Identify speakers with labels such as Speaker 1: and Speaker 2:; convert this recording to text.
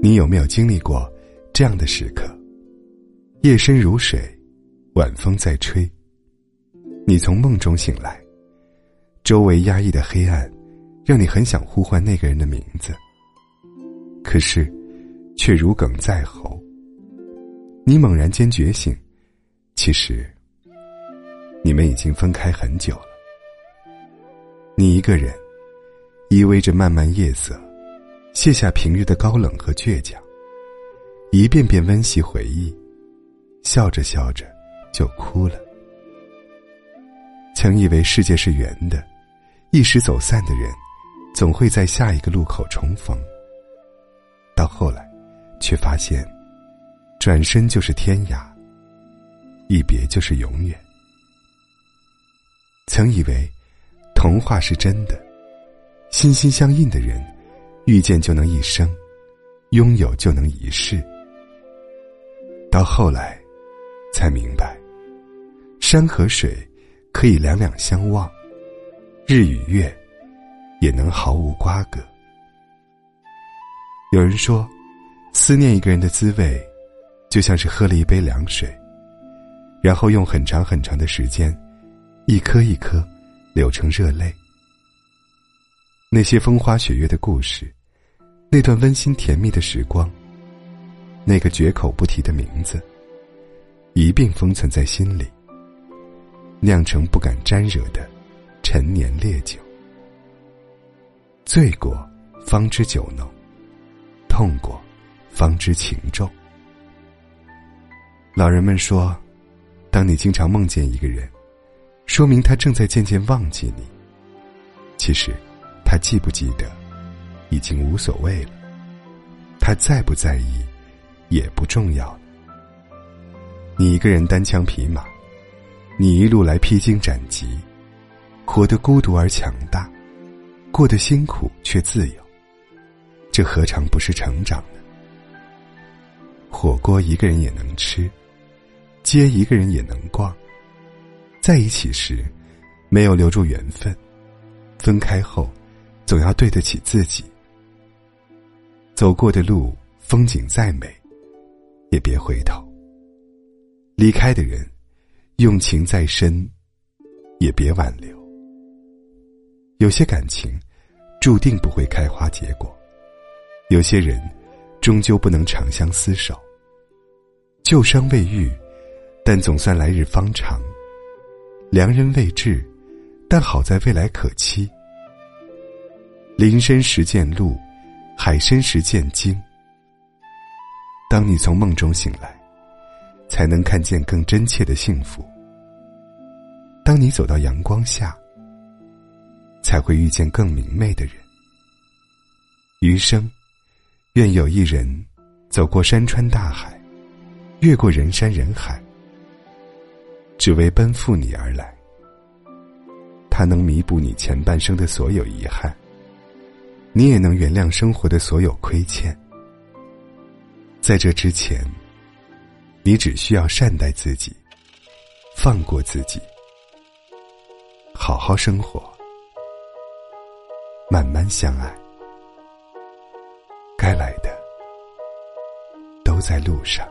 Speaker 1: 你有没有经历过这样的时刻？夜深如水，晚风在吹。你从梦中醒来，周围压抑的黑暗，让你很想呼唤那个人的名字，可是，却如鲠在喉。你猛然间觉醒，其实，你们已经分开很久了。你一个人，依偎着漫漫夜色。卸下平日的高冷和倔强，一遍遍温习回忆，笑着笑着就哭了。曾以为世界是圆的，一时走散的人，总会在下一个路口重逢。到后来，却发现，转身就是天涯，一别就是永远。曾以为，童话是真的，心心相印的人。遇见就能一生，拥有就能一世。到后来，才明白，山和水可以两两相望，日与月也能毫无瓜葛。有人说，思念一个人的滋味，就像是喝了一杯凉水，然后用很长很长的时间，一颗一颗流成热泪。那些风花雪月的故事。那段温馨甜蜜的时光，那个绝口不提的名字，一并封存在心里，酿成不敢沾惹的陈年烈酒。醉过方知酒浓，痛过方知情重。老人们说，当你经常梦见一个人，说明他正在渐渐忘记你。其实，他记不记得？已经无所谓了，他在不在意，也不重要了。你一个人单枪匹马，你一路来披荆斩棘，活得孤独而强大，过得辛苦却自由，这何尝不是成长呢？火锅一个人也能吃，街一个人也能逛，在一起时没有留住缘分，分开后总要对得起自己。走过的路，风景再美，也别回头。离开的人，用情再深，也别挽留。有些感情，注定不会开花结果；有些人，终究不能长相厮守。旧伤未愈，但总算来日方长；良人未至，但好在未来可期。林深时见鹿。海深时见鲸。当你从梦中醒来，才能看见更真切的幸福。当你走到阳光下，才会遇见更明媚的人。余生，愿有一人走过山川大海，越过人山人海，只为奔赴你而来。他能弥补你前半生的所有遗憾。你也能原谅生活的所有亏欠。在这之前，你只需要善待自己，放过自己，好好生活，慢慢相爱。该来的都在路上。